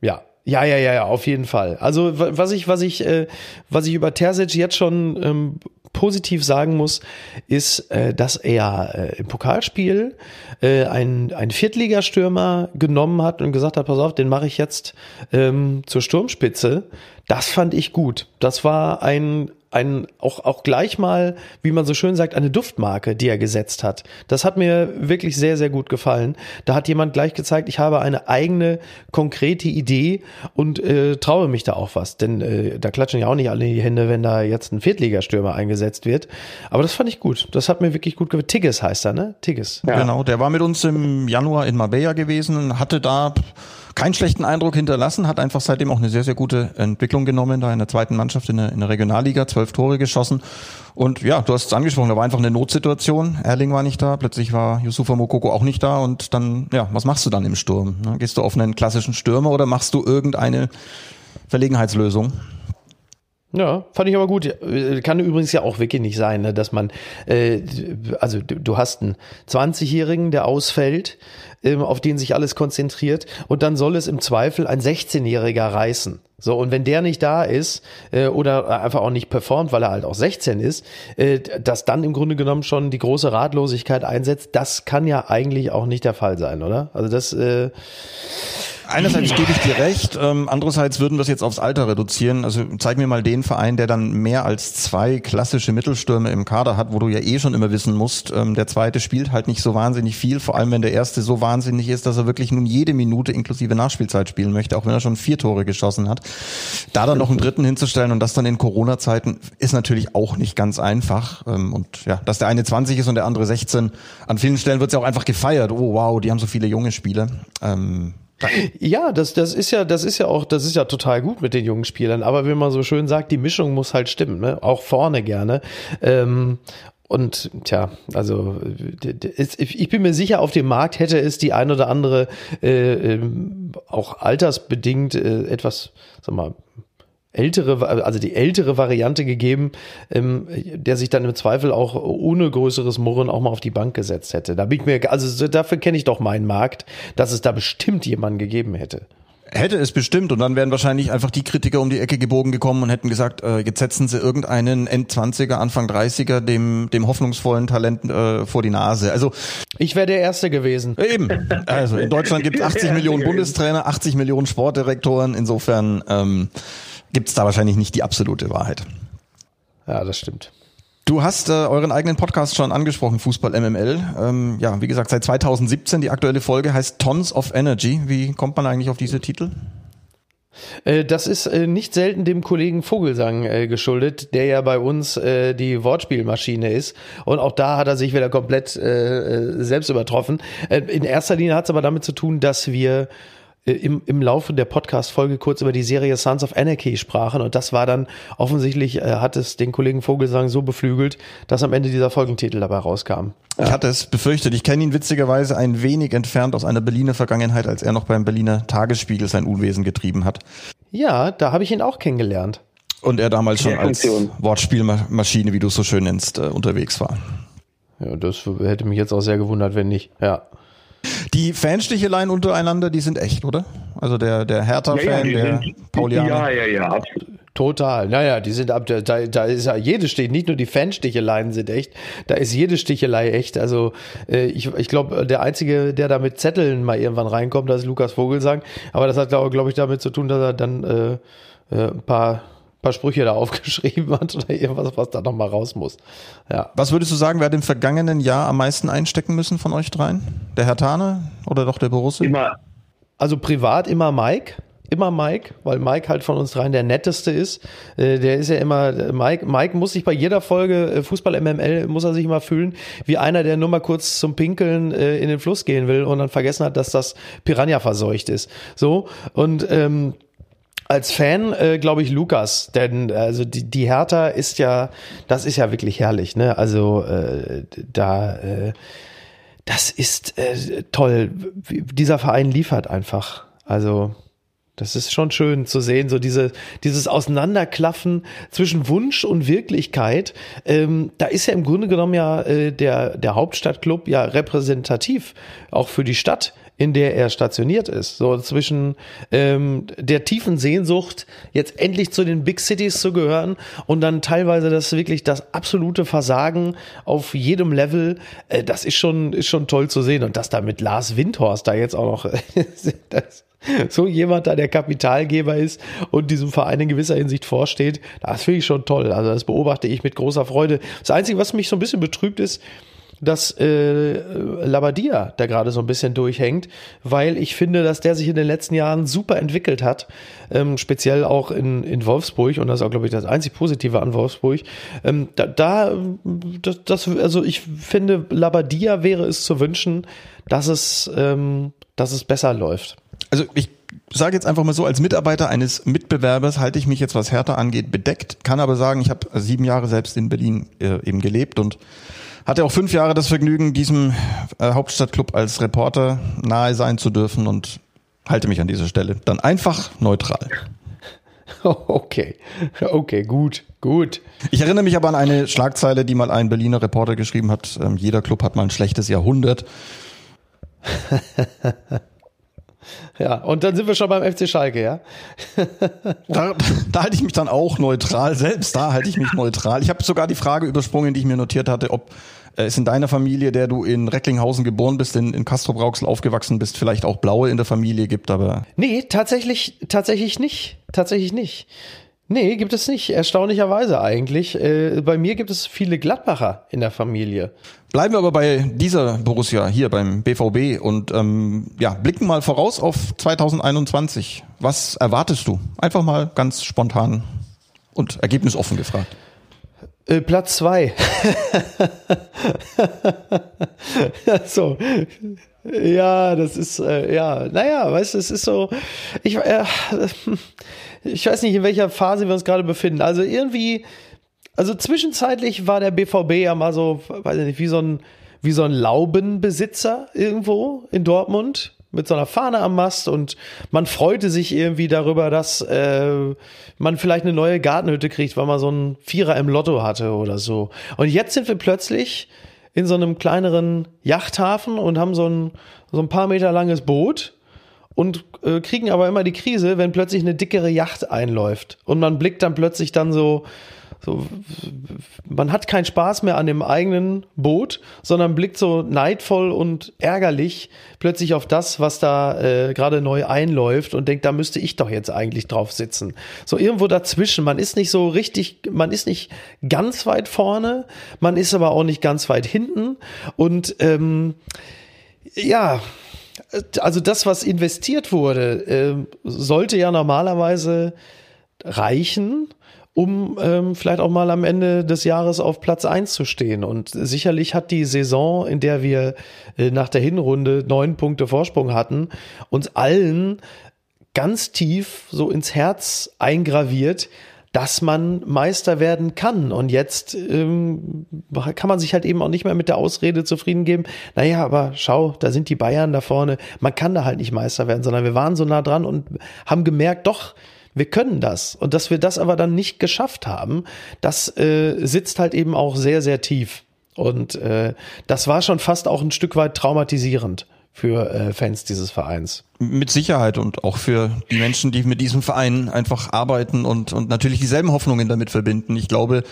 Ja. Ja, ja, ja, ja, auf jeden Fall. Also was ich, was ich, äh, was ich über Terzic jetzt schon ähm, positiv sagen muss, ist, äh, dass er äh, im Pokalspiel äh, einen, einen Viertligastürmer genommen hat und gesagt hat, pass auf, den mache ich jetzt ähm, zur Sturmspitze. Das fand ich gut. Das war ein ein, auch, auch gleich mal, wie man so schön sagt, eine Duftmarke, die er gesetzt hat. Das hat mir wirklich sehr, sehr gut gefallen. Da hat jemand gleich gezeigt, ich habe eine eigene, konkrete Idee und äh, traue mich da auch was. Denn äh, da klatschen ja auch nicht alle in die Hände, wenn da jetzt ein Viertligastürmer eingesetzt wird. Aber das fand ich gut. Das hat mir wirklich gut gefallen. Tigges heißt er, ne? Tigges. Ja. Genau, der war mit uns im Januar in Marbella gewesen und hatte da keinen schlechten Eindruck hinterlassen, hat einfach seitdem auch eine sehr, sehr gute Entwicklung genommen, da in der zweiten Mannschaft in der, in der Regionalliga, zwölf Tore geschossen. Und ja, du hast es angesprochen, da war einfach eine Notsituation. Erling war nicht da, plötzlich war Yusufa Mokoko auch nicht da und dann, ja, was machst du dann im Sturm? Ne? Gehst du auf einen klassischen Stürmer oder machst du irgendeine Verlegenheitslösung? Ja, fand ich aber gut. Kann übrigens ja auch wirklich nicht sein, ne, dass man, äh, also du hast einen 20-Jährigen, der ausfällt, ähm, auf den sich alles konzentriert und dann soll es im Zweifel ein 16-Jähriger reißen. So, und wenn der nicht da ist äh, oder einfach auch nicht performt, weil er halt auch 16 ist, äh, dass dann im Grunde genommen schon die große Ratlosigkeit einsetzt, das kann ja eigentlich auch nicht der Fall sein, oder? Also das äh, einerseits gebe ich dir recht, ähm, andererseits würden wir es jetzt aufs Alter reduzieren. Also zeig mir mal den Verein, der dann mehr als zwei klassische Mittelstürme im Kader hat, wo du ja eh schon immer wissen musst, ähm, der zweite spielt halt nicht so wahnsinnig viel, vor allem wenn der erste so wahnsinnig ist, dass er wirklich nun jede Minute inklusive Nachspielzeit spielen möchte, auch wenn er schon vier Tore geschossen hat. Da dann noch einen dritten hinzustellen und das dann in Corona-Zeiten ist natürlich auch nicht ganz einfach. Ähm, und ja, dass der eine 20 ist und der andere 16, an vielen Stellen wird es ja auch einfach gefeiert. Oh wow, die haben so viele junge Spiele. Ähm, ja, das, das ist ja, das ist ja auch, das ist ja total gut mit den jungen Spielern. Aber wie man so schön sagt, die Mischung muss halt stimmen, ne? Auch vorne gerne. Ähm, und tja, also ich bin mir sicher, auf dem Markt hätte es die ein oder andere äh, ähm, auch altersbedingt äh, etwas, sag mal, ältere, also die ältere Variante gegeben, ähm, der sich dann im Zweifel auch ohne größeres Murren auch mal auf die Bank gesetzt hätte. Da bin ich mir, also dafür kenne ich doch meinen Markt, dass es da bestimmt jemanden gegeben hätte. Hätte es bestimmt und dann wären wahrscheinlich einfach die Kritiker um die Ecke gebogen gekommen und hätten gesagt, äh, jetzt setzen sie irgendeinen Endzwanziger, Anfang 30er dem, dem hoffnungsvollen Talent äh, vor die Nase. Also ich wäre der Erste gewesen. Eben. Also in Deutschland gibt es 80 Millionen Bundestrainer, 80 Millionen Sportdirektoren. Insofern ähm, gibt es da wahrscheinlich nicht die absolute Wahrheit. Ja, das stimmt. Du hast äh, euren eigenen Podcast schon angesprochen, Fußball MML. Ähm, ja, wie gesagt, seit 2017 die aktuelle Folge heißt Tons of Energy. Wie kommt man eigentlich auf diese Titel? Äh, das ist äh, nicht selten dem Kollegen Vogelsang äh, geschuldet, der ja bei uns die Wortspielmaschine ist. Und auch da hat er sich wieder komplett selbst übertroffen. In erster Linie hat es aber damit zu tun, dass wir im, im Laufe der Podcast-Folge kurz über die Serie Sons of Anarchy sprachen und das war dann offensichtlich, äh, hat es den Kollegen Vogelsang so beflügelt, dass am Ende dieser Folgentitel dabei rauskam. Ich hatte es befürchtet. Ich kenne ihn witzigerweise ein wenig entfernt aus einer Berliner Vergangenheit, als er noch beim Berliner Tagesspiegel sein Unwesen getrieben hat. Ja, da habe ich ihn auch kennengelernt. Und er damals schon als Wortspielmaschine, wie du es so schön nennst, äh, unterwegs war. Ja, das hätte mich jetzt auch sehr gewundert, wenn nicht. Ja. Die Fansticheleien untereinander, die sind echt, oder? Also der, der Hertha-Fan, ja, ja, der Paulianer. Ja, ja, ja, absolut. Total. Naja, die sind ab, da, da ist ja jede Stich, nicht nur die Fansticheleien sind echt, da ist jede Stichelei echt. Also äh, ich, ich glaube, der Einzige, der da mit Zetteln mal irgendwann reinkommt, das ist Lukas Vogelsang. Aber das hat, glaube glaub ich, damit zu tun, dass er dann äh, äh, ein paar paar Sprüche da aufgeschrieben hat oder irgendwas, was da nochmal raus muss. Ja. Was würdest du sagen, wer hat im vergangenen Jahr am meisten einstecken müssen von euch dreien? Der Herr Tane oder doch der Borussia? Immer. Also privat immer Mike. immer Mike, weil Mike halt von uns dreien der netteste ist. Äh, der ist ja immer, Mike, Mike muss sich bei jeder Folge äh, Fußball MML, muss er sich immer fühlen, wie einer, der nur mal kurz zum Pinkeln äh, in den Fluss gehen will und dann vergessen hat, dass das Piranha verseucht ist. So, und ähm, als Fan äh, glaube ich Lukas, denn also die, die Hertha ist ja, das ist ja wirklich herrlich, ne? Also äh, da, äh, das ist äh, toll. Dieser Verein liefert einfach. Also das ist schon schön zu sehen, so diese, dieses Auseinanderklaffen zwischen Wunsch und Wirklichkeit. Ähm, da ist ja im Grunde genommen ja äh, der, der Hauptstadtclub ja repräsentativ, auch für die Stadt in der er stationiert ist. So zwischen ähm, der tiefen Sehnsucht, jetzt endlich zu den Big Cities zu gehören und dann teilweise das wirklich das absolute Versagen auf jedem Level. Äh, das ist schon, ist schon toll zu sehen. Und dass da mit Lars Windhorst da jetzt auch noch das, so jemand da der Kapitalgeber ist und diesem Verein in gewisser Hinsicht vorsteht, das finde ich schon toll. Also das beobachte ich mit großer Freude. Das Einzige, was mich so ein bisschen betrübt ist, dass äh, Labadia da gerade so ein bisschen durchhängt, weil ich finde, dass der sich in den letzten Jahren super entwickelt hat, ähm, speziell auch in, in Wolfsburg und das ist auch, glaube ich, das einzig Positive an Wolfsburg. Ähm, da, da das, das, also ich finde, Labadia wäre es zu wünschen, dass es, ähm, dass es besser läuft. Also ich sage jetzt einfach mal so, als Mitarbeiter eines Mitbewerbers halte ich mich jetzt, was Hertha angeht, bedeckt, kann aber sagen, ich habe sieben Jahre selbst in Berlin äh, eben gelebt und hatte auch fünf Jahre das Vergnügen, diesem äh, Hauptstadtclub als Reporter nahe sein zu dürfen und halte mich an dieser Stelle dann einfach neutral. Okay, okay, gut, gut. Ich erinnere mich aber an eine Schlagzeile, die mal ein Berliner Reporter geschrieben hat. Ähm, jeder Club hat mal ein schlechtes Jahrhundert. Ja, und dann sind wir schon beim FC Schalke, ja? da, da halte ich mich dann auch neutral, selbst da halte ich mich neutral. Ich habe sogar die Frage übersprungen, die ich mir notiert hatte, ob äh, es in deiner Familie, der du in Recklinghausen geboren bist, in, in Castro Brauxel aufgewachsen bist, vielleicht auch Blaue in der Familie gibt, aber. Nee, tatsächlich, tatsächlich nicht. Tatsächlich nicht. Nee, gibt es nicht. Erstaunlicherweise eigentlich. Äh, bei mir gibt es viele Gladbacher in der Familie. Bleiben wir aber bei dieser Borussia hier beim BVB und ähm, ja, blicken mal voraus auf 2021. Was erwartest du? Einfach mal ganz spontan und ergebnisoffen gefragt. Äh, Platz zwei. so. Ja, das ist, äh, ja, naja, weißt du, es ist so, ich, äh, ich weiß nicht, in welcher Phase wir uns gerade befinden. Also irgendwie, also zwischenzeitlich war der BVB ja mal so, weiß ich nicht, wie so ein, wie so ein Laubenbesitzer irgendwo in Dortmund mit so einer Fahne am Mast und man freute sich irgendwie darüber, dass äh, man vielleicht eine neue Gartenhütte kriegt, weil man so einen Vierer im Lotto hatte oder so. Und jetzt sind wir plötzlich in so einem kleineren Yachthafen und haben so ein, so ein paar Meter langes Boot und äh, kriegen aber immer die Krise, wenn plötzlich eine dickere Yacht einläuft und man blickt dann plötzlich dann so so, man hat keinen Spaß mehr an dem eigenen Boot, sondern blickt so neidvoll und ärgerlich plötzlich auf das, was da äh, gerade neu einläuft und denkt, da müsste ich doch jetzt eigentlich drauf sitzen. So irgendwo dazwischen. Man ist nicht so richtig, man ist nicht ganz weit vorne, man ist aber auch nicht ganz weit hinten und ähm, ja, also das, was investiert wurde, äh, sollte ja normalerweise reichen, um ähm, vielleicht auch mal am Ende des Jahres auf Platz eins zu stehen. Und sicherlich hat die Saison, in der wir äh, nach der Hinrunde neun Punkte Vorsprung hatten, uns allen ganz tief so ins Herz eingraviert, dass man Meister werden kann. Und jetzt ähm, kann man sich halt eben auch nicht mehr mit der Ausrede zufrieden geben, naja, aber schau, da sind die Bayern da vorne, man kann da halt nicht Meister werden, sondern wir waren so nah dran und haben gemerkt, doch, wir können das. Und dass wir das aber dann nicht geschafft haben, das äh, sitzt halt eben auch sehr, sehr tief. Und äh, das war schon fast auch ein Stück weit traumatisierend für äh, Fans dieses Vereins. Mit Sicherheit und auch für die Menschen, die mit diesem Verein einfach arbeiten und, und natürlich dieselben Hoffnungen damit verbinden. Ich glaube,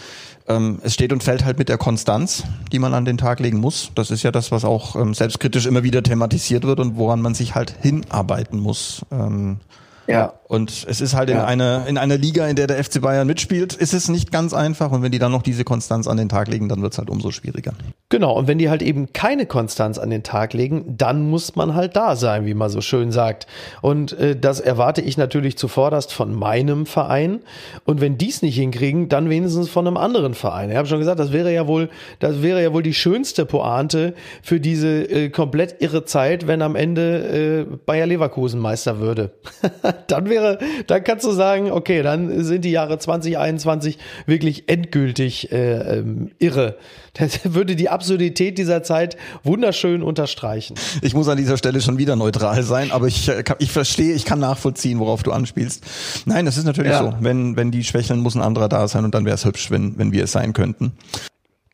ähm, es steht und fällt halt mit der Konstanz, die man an den Tag legen muss. Das ist ja das, was auch ähm, selbstkritisch immer wieder thematisiert wird und woran man sich halt hinarbeiten muss. Ähm, ja. Und es ist halt in ja. einer in einer Liga, in der der FC Bayern mitspielt, ist es nicht ganz einfach. Und wenn die dann noch diese Konstanz an den Tag legen, dann wird es halt umso schwieriger. Genau, und wenn die halt eben keine Konstanz an den Tag legen, dann muss man halt da sein, wie man so schön sagt. Und äh, das erwarte ich natürlich zuvorderst von meinem Verein. Und wenn die es nicht hinkriegen, dann wenigstens von einem anderen Verein. Ich habe schon gesagt, das wäre ja wohl, das wäre ja wohl die schönste Pointe für diese äh, komplett irre Zeit, wenn am Ende äh, Bayer Leverkusen Meister würde. dann wäre, dann kannst du sagen, okay, dann sind die Jahre 2021 wirklich endgültig äh, ähm, irre. Das würde die Absurdität dieser Zeit wunderschön unterstreichen. Ich muss an dieser Stelle schon wieder neutral sein, aber ich, äh, ich verstehe, ich kann nachvollziehen, worauf du anspielst. Nein, das ist natürlich ja. so. Wenn, wenn die schwächeln, muss ein anderer da sein und dann wäre es hübsch, wenn, wenn wir es sein könnten.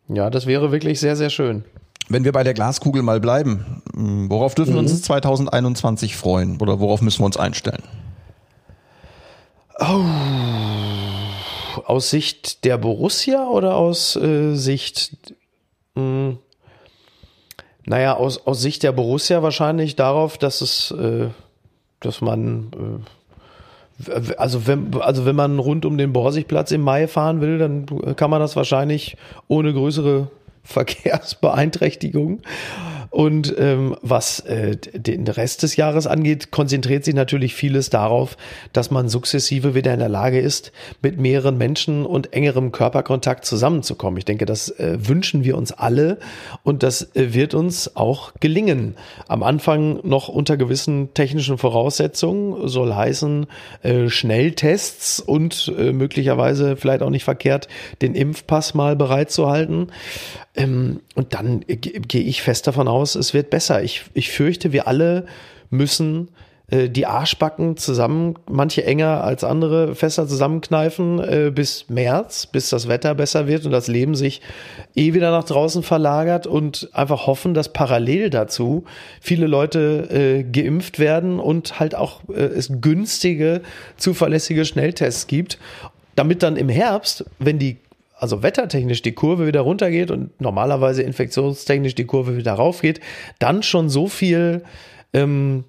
Ja, das wäre wirklich sehr, sehr schön. Wenn wir bei der Glaskugel mal bleiben, hm, worauf dürfen mhm. wir uns 2021 freuen oder worauf müssen wir uns einstellen? Aus Sicht der Borussia oder aus äh, Sicht mh, hm, naja, aus, aus Sicht der Borussia wahrscheinlich darauf, dass es, äh, dass man, äh, also wenn, also wenn man rund um den Borsigplatz im Mai fahren will, dann kann man das wahrscheinlich ohne größere Verkehrsbeeinträchtigung. Und ähm, was äh, den Rest des Jahres angeht, konzentriert sich natürlich vieles darauf, dass man sukzessive wieder in der Lage ist, mit mehreren Menschen und engerem Körperkontakt zusammenzukommen. Ich denke, das äh, wünschen wir uns alle und das äh, wird uns auch gelingen. Am Anfang noch unter gewissen technischen Voraussetzungen, soll heißen äh, Schnelltests und äh, möglicherweise vielleicht auch nicht verkehrt, den Impfpass mal bereitzuhalten. Ähm, und dann gehe ich fest davon aus, es wird besser. Ich, ich fürchte, wir alle müssen äh, die Arschbacken zusammen, manche enger als andere, fester zusammenkneifen äh, bis März, bis das Wetter besser wird und das Leben sich eh wieder nach draußen verlagert und einfach hoffen, dass parallel dazu viele Leute äh, geimpft werden und halt auch äh, es günstige, zuverlässige Schnelltests gibt damit dann im Herbst, wenn die also wettertechnisch die Kurve wieder runtergeht und normalerweise infektionstechnisch die Kurve wieder raufgeht, dann schon so viel ähm,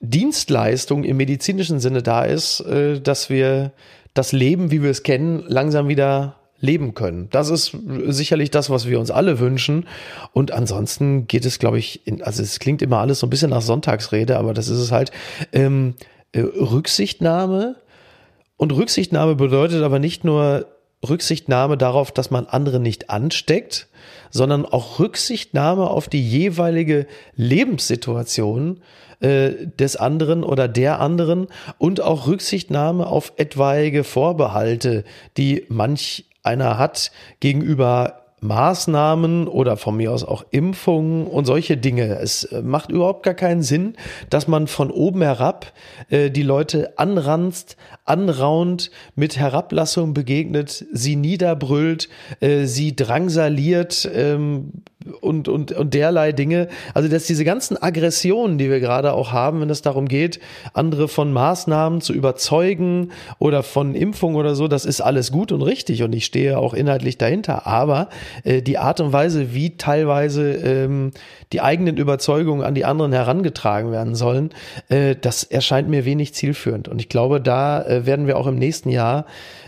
Dienstleistung im medizinischen Sinne da ist, äh, dass wir das Leben, wie wir es kennen, langsam wieder leben können. Das ist sicherlich das, was wir uns alle wünschen. Und ansonsten geht es, glaube ich, in, also es klingt immer alles so ein bisschen nach Sonntagsrede, aber das ist es halt. Ähm, äh, Rücksichtnahme. Und Rücksichtnahme bedeutet aber nicht nur Rücksichtnahme darauf, dass man andere nicht ansteckt, sondern auch Rücksichtnahme auf die jeweilige Lebenssituation äh, des anderen oder der anderen und auch Rücksichtnahme auf etwaige Vorbehalte, die manch einer hat gegenüber Maßnahmen oder von mir aus auch Impfungen und solche Dinge. Es äh, macht überhaupt gar keinen Sinn, dass man von oben herab äh, die Leute anranzt, anraunt, mit Herablassung begegnet, sie niederbrüllt, äh, sie drangsaliert ähm, und, und, und derlei Dinge. Also, dass diese ganzen Aggressionen, die wir gerade auch haben, wenn es darum geht, andere von Maßnahmen zu überzeugen oder von Impfung oder so, das ist alles gut und richtig und ich stehe auch inhaltlich dahinter. Aber äh, die Art und Weise, wie teilweise ähm, die eigenen Überzeugungen an die anderen herangetragen werden sollen, äh, das erscheint mir wenig zielführend. Und ich glaube, da äh, werden wir auch im nächsten Jahr,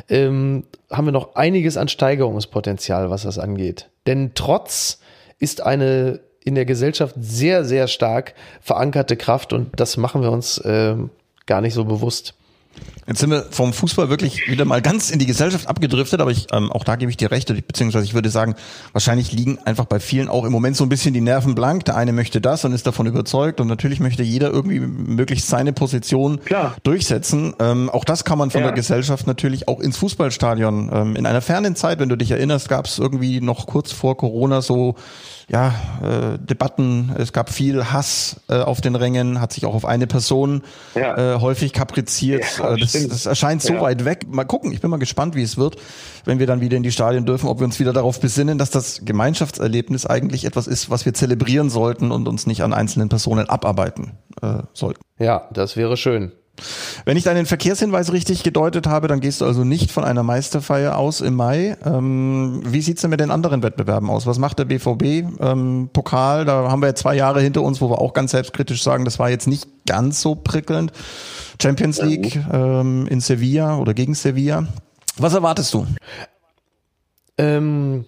ähm, haben wir noch einiges an Steigerungspotenzial, was das angeht. Denn trotz ist eine in der Gesellschaft sehr, sehr stark verankerte Kraft und das machen wir uns äh, gar nicht so bewusst. Jetzt sind wir vom Fußball wirklich wieder mal ganz in die Gesellschaft abgedriftet, aber ich, ähm, auch da gebe ich dir recht, beziehungsweise ich würde sagen, wahrscheinlich liegen einfach bei vielen auch im Moment so ein bisschen die Nerven blank. Der eine möchte das und ist davon überzeugt und natürlich möchte jeder irgendwie möglichst seine Position Klar. durchsetzen. Ähm, auch das kann man von ja. der Gesellschaft natürlich auch ins Fußballstadion. Ähm, in einer fernen Zeit, wenn du dich erinnerst, gab es irgendwie noch kurz vor Corona so ja, äh, Debatten, es gab viel Hass äh, auf den Rängen, hat sich auch auf eine Person ja. äh, häufig kapriziert. Ja, äh, das, das, erscheint so ja. weit weg. Mal gucken, ich bin mal gespannt, wie es wird, wenn wir dann wieder in die Stadien dürfen, ob wir uns wieder darauf besinnen, dass das Gemeinschaftserlebnis eigentlich etwas ist, was wir zelebrieren sollten und uns nicht an einzelnen Personen abarbeiten äh, sollten. Ja, das wäre schön. Wenn ich deinen Verkehrshinweis richtig gedeutet habe, dann gehst du also nicht von einer Meisterfeier aus im Mai. Ähm, wie sieht's denn mit den anderen Wettbewerben aus? Was macht der BVB? Ähm, Pokal, da haben wir zwei Jahre hinter uns, wo wir auch ganz selbstkritisch sagen, das war jetzt nicht ganz so prickelnd. Champions League ähm, in Sevilla oder gegen Sevilla. Was erwartest du? Ähm,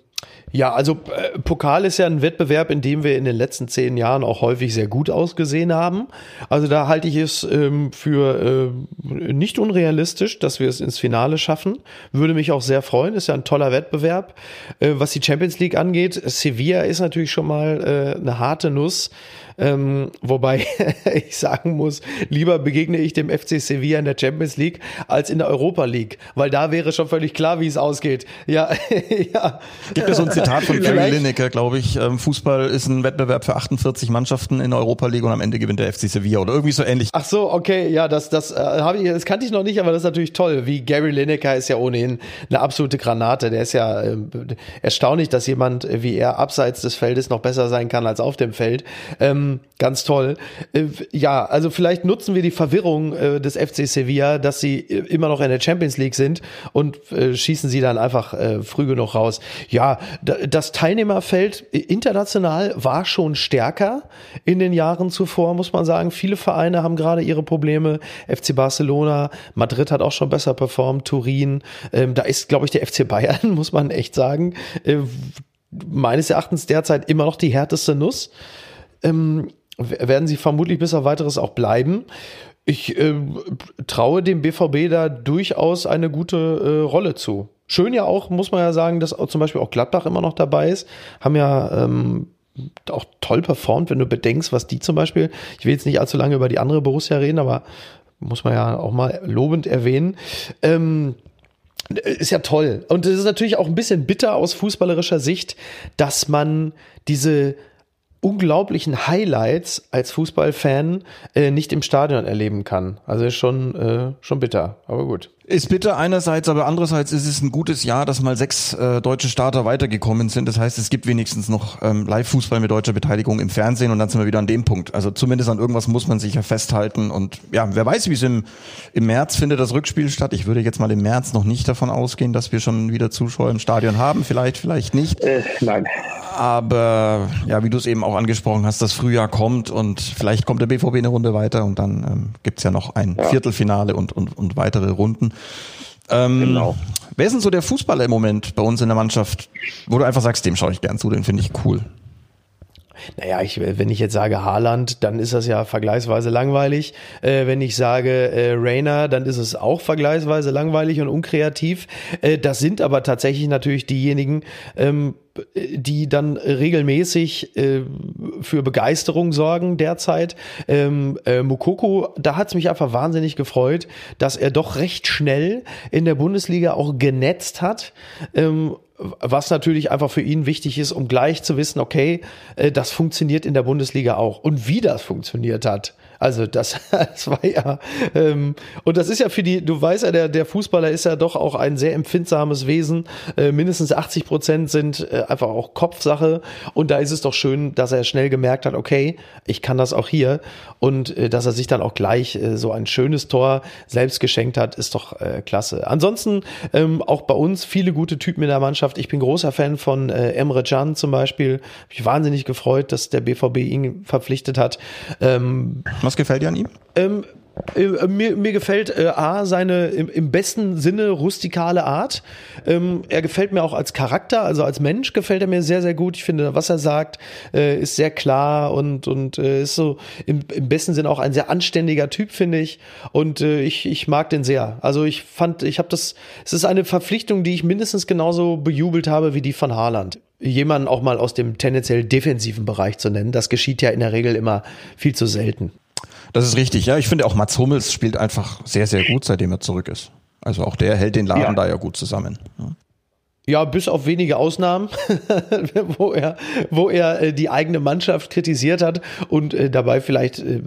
Ja, also äh, Pokal ist ja ein Wettbewerb, in dem wir in den letzten zehn Jahren auch häufig sehr gut ausgesehen haben. Also da halte ich es ähm, für äh, nicht unrealistisch, dass wir es ins Finale schaffen. Würde mich auch sehr freuen. Ist ja ein toller Wettbewerb. Äh, was die Champions League angeht, Sevilla ist natürlich schon mal äh, eine harte Nuss. Ähm, wobei ich sagen muss, lieber begegne ich dem FC Sevilla in der Champions League als in der Europa League, weil da wäre schon völlig klar, wie es ausgeht. Ja, ja. Gibt es so ein Zitat von Gary Lineker, glaube ich. Ähm, Fußball ist ein Wettbewerb für 48 Mannschaften in der Europa League und am Ende gewinnt der FC Sevilla oder irgendwie so ähnlich. Ach so, okay, ja, das, das, äh, habe ich, das kannte ich noch nicht, aber das ist natürlich toll. Wie Gary Lineker ist ja ohnehin eine absolute Granate. Der ist ja äh, erstaunlich, dass jemand wie er abseits des Feldes noch besser sein kann als auf dem Feld. Ähm, ganz toll. Äh, ja, also vielleicht nutzen wir die Verwirrung äh, des FC Sevilla, dass sie äh, immer noch in der Champions League sind und schießen sie dann einfach früh genug raus. Ja, das Teilnehmerfeld international war schon stärker in den Jahren zuvor, muss man sagen. Viele Vereine haben gerade ihre Probleme. FC Barcelona, Madrid hat auch schon besser performt, Turin. Ähm, da ist, glaube ich, der FC Bayern, muss man echt sagen, meines Erachtens derzeit immer noch die härteste Nuss ähm, werden sie vermutlich bis auf weiteres auch bleiben. Ich äh, traue dem BVB da durchaus eine gute äh, Rolle zu. Schön ja auch, muss man ja sagen, dass zum Beispiel auch Gladbach immer noch dabei ist. Haben ja ähm, auch toll performt, wenn du bedenkst, was die zum Beispiel, ich will jetzt nicht allzu lange über die andere Borussia reden, aber muss man ja auch mal lobend erwähnen. Ähm, ist ja toll. Und es ist natürlich auch ein bisschen bitter aus fußballerischer Sicht, dass man diese unglaublichen Highlights als Fußballfan äh, nicht im Stadion erleben kann. Also ist schon, äh, schon bitter, aber gut. Ist bitter einerseits, aber andererseits ist es ein gutes Jahr, dass mal sechs äh, deutsche Starter weitergekommen sind. Das heißt, es gibt wenigstens noch ähm, Live-Fußball mit deutscher Beteiligung im Fernsehen und dann sind wir wieder an dem Punkt. Also zumindest an irgendwas muss man sich ja festhalten und ja, wer weiß, wie es im, im März findet das Rückspiel statt. Ich würde jetzt mal im März noch nicht davon ausgehen, dass wir schon wieder Zuschauer im Stadion haben. Vielleicht, vielleicht nicht. Äh, nein. Aber ja, wie du es eben auch angesprochen hast, das Frühjahr kommt und vielleicht kommt der BVB eine Runde weiter und dann ähm, gibt's ja noch ein ja. Viertelfinale und, und, und weitere Runden. Ähm, genau. Wer ist denn so der Fußballer im Moment bei uns in der Mannschaft, wo du einfach sagst, dem schaue ich gern zu, den finde ich cool? Naja, ich, wenn ich jetzt sage Haaland, dann ist das ja vergleichsweise langweilig. Äh, wenn ich sage äh, Rainer, dann ist es auch vergleichsweise langweilig und unkreativ. Äh, das sind aber tatsächlich natürlich diejenigen, ähm, die dann regelmäßig äh, für Begeisterung sorgen derzeit. Ähm, äh, Mukoko, da hat es mich einfach wahnsinnig gefreut, dass er doch recht schnell in der Bundesliga auch genetzt hat. Ähm, was natürlich einfach für ihn wichtig ist, um gleich zu wissen, okay, äh, das funktioniert in der Bundesliga auch. Und wie das funktioniert hat, also das, das war ja, ähm, und das ist ja für die, du weißt ja, der, der Fußballer ist ja doch auch ein sehr empfindsames Wesen. Äh, mindestens 80 Prozent sind äh, einfach auch Kopfsache. Und da ist es doch schön, dass er schnell gemerkt hat, okay, ich kann das auch hier. Und äh, dass er sich dann auch gleich äh, so ein schönes Tor selbst geschenkt hat, ist doch äh, klasse. Ansonsten ähm, auch bei uns viele gute Typen in der Mannschaft. Ich bin großer Fan von äh, Emre Can zum Beispiel. Hab mich wahnsinnig gefreut, dass der BVB ihn verpflichtet hat. Ähm, was gefällt dir an ihm? Ähm, äh, mir, mir gefällt äh, A, seine im, im besten Sinne rustikale Art. Ähm, er gefällt mir auch als Charakter, also als Mensch gefällt er mir sehr, sehr gut. Ich finde, was er sagt, äh, ist sehr klar und, und äh, ist so im, im besten Sinne auch ein sehr anständiger Typ, finde ich. Und äh, ich, ich mag den sehr. Also ich fand, ich habe das, es ist eine Verpflichtung, die ich mindestens genauso bejubelt habe wie die von Haaland jemanden auch mal aus dem tendenziell defensiven Bereich zu nennen. Das geschieht ja in der Regel immer viel zu selten. Das ist richtig, ja. Ich finde auch Mats Hummels spielt einfach sehr, sehr gut, seitdem er zurück ist. Also auch der hält den Laden ja. da ja gut zusammen. Ja. Ja, bis auf wenige Ausnahmen, wo er, wo er äh, die eigene Mannschaft kritisiert hat und äh, dabei vielleicht äh, äh,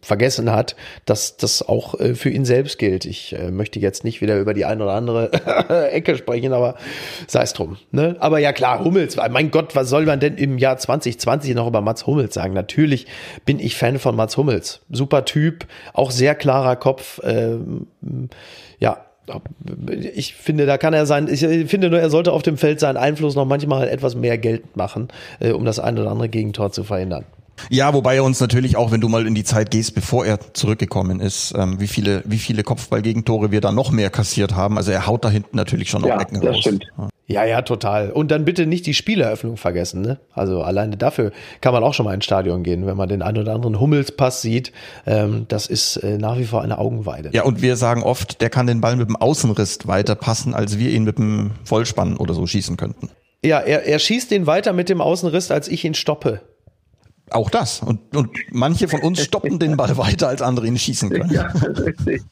vergessen hat, dass das auch äh, für ihn selbst gilt. Ich äh, möchte jetzt nicht wieder über die eine oder andere Ecke sprechen, aber sei es drum. Ne? Aber ja klar, Hummels, mein Gott, was soll man denn im Jahr 2020 noch über Mats Hummels sagen? Natürlich bin ich Fan von Mats Hummels. Super Typ, auch sehr klarer Kopf. Ähm, ja, ich finde, da kann er sein, ich finde nur, er sollte auf dem Feld seinen Einfluss noch manchmal etwas mehr Geld machen, um das ein oder andere Gegentor zu verhindern. Ja, wobei er uns natürlich auch, wenn du mal in die Zeit gehst, bevor er zurückgekommen ist, ähm, wie viele, wie viele Kopfballgegentore wir da noch mehr kassiert haben. Also er haut da hinten natürlich schon noch ja, Ecken das raus. Stimmt. Ja, ja, total. Und dann bitte nicht die Spieleröffnung vergessen. Ne? Also alleine dafür kann man auch schon mal ins Stadion gehen, wenn man den ein oder anderen Hummelspass sieht. Ähm, das ist äh, nach wie vor eine Augenweide. Ja, und wir sagen oft, der kann den Ball mit dem Außenriss weiter passen, als wir ihn mit dem Vollspann oder so schießen könnten. Ja, er, er schießt den weiter mit dem Außenriss, als ich ihn stoppe. Auch das. Und, und manche von uns stoppen den Ball weiter, als andere ihn schießen können. Ja, richtig.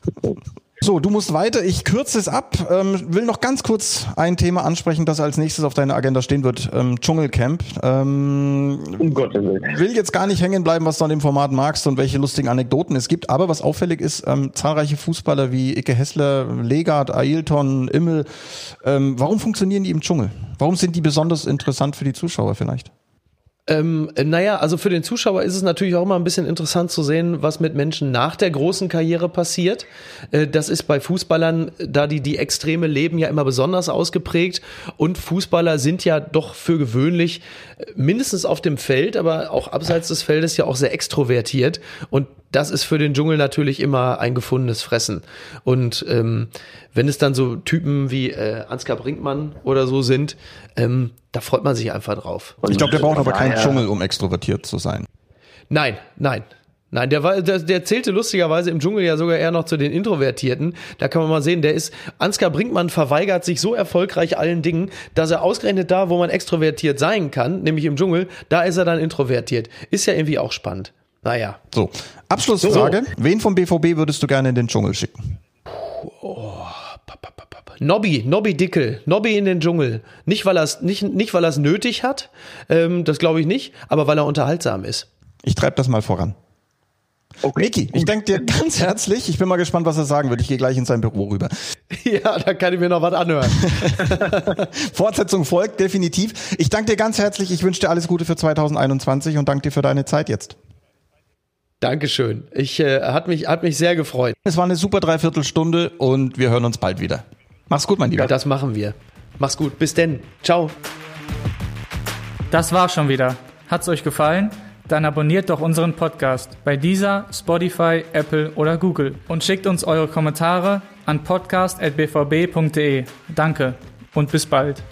So, du musst weiter. Ich kürze es ab. Ähm, will noch ganz kurz ein Thema ansprechen, das als nächstes auf deiner Agenda stehen wird. Ähm, Dschungelcamp. Ähm, um Gottes Willen. Will jetzt gar nicht hängen bleiben, was du an dem Format magst und welche lustigen Anekdoten es gibt. Aber was auffällig ist, ähm, zahlreiche Fußballer wie Icke Hessler, Legard, Ailton, Immel. Ähm, warum funktionieren die im Dschungel? Warum sind die besonders interessant für die Zuschauer vielleicht? Ähm, äh, naja, also für den Zuschauer ist es natürlich auch immer ein bisschen interessant zu sehen, was mit Menschen nach der großen Karriere passiert. Äh, das ist bei Fußballern, da die, die Extreme leben, ja immer besonders ausgeprägt. Und Fußballer sind ja doch für gewöhnlich äh, mindestens auf dem Feld, aber auch abseits des Feldes ja auch sehr extrovertiert. Und das ist für den Dschungel natürlich immer ein gefundenes Fressen. Und ähm, wenn es dann so Typen wie äh, Ansgar Brinkmann oder so sind, ähm, da freut man sich einfach drauf. ich glaube, der braucht aber keinen Dschungel, um extrovertiert zu sein. Nein, nein. Nein, der, war, der, der zählte lustigerweise im Dschungel ja sogar eher noch zu den Introvertierten. Da kann man mal sehen, der ist, Ansgar Brinkmann verweigert sich so erfolgreich allen Dingen, dass er ausgerechnet da, wo man extrovertiert sein kann, nämlich im Dschungel, da ist er dann introvertiert. Ist ja irgendwie auch spannend. Naja. So, Abschlussfrage. So. Wen vom BVB würdest du gerne in den Dschungel schicken? Oh. Nobby, Nobby Dickel, Nobby in den Dschungel. Nicht, weil er es nicht, nicht, weil er es nötig hat, ähm, das glaube ich nicht, aber weil er unterhaltsam ist. Ich treibe das mal voran. Okay. Niki, ich danke dir ganz herzlich. Ich bin mal gespannt, was er sagen wird. Ich gehe gleich in sein Büro rüber. Ja, da kann ich mir noch was anhören. Fortsetzung folgt, definitiv. Ich danke dir ganz herzlich. Ich wünsche dir alles Gute für 2021 und danke dir für deine Zeit jetzt. Dankeschön. Ich äh, hat mich hat mich sehr gefreut. Es war eine super Dreiviertelstunde und wir hören uns bald wieder. Mach's gut, mein Lieber. Ja, das machen wir. Mach's gut. Bis denn. Ciao. Das war's schon wieder. Hat's euch gefallen? Dann abonniert doch unseren Podcast bei dieser, Spotify, Apple oder Google und schickt uns eure Kommentare an podcast.bvb.de. Danke und bis bald.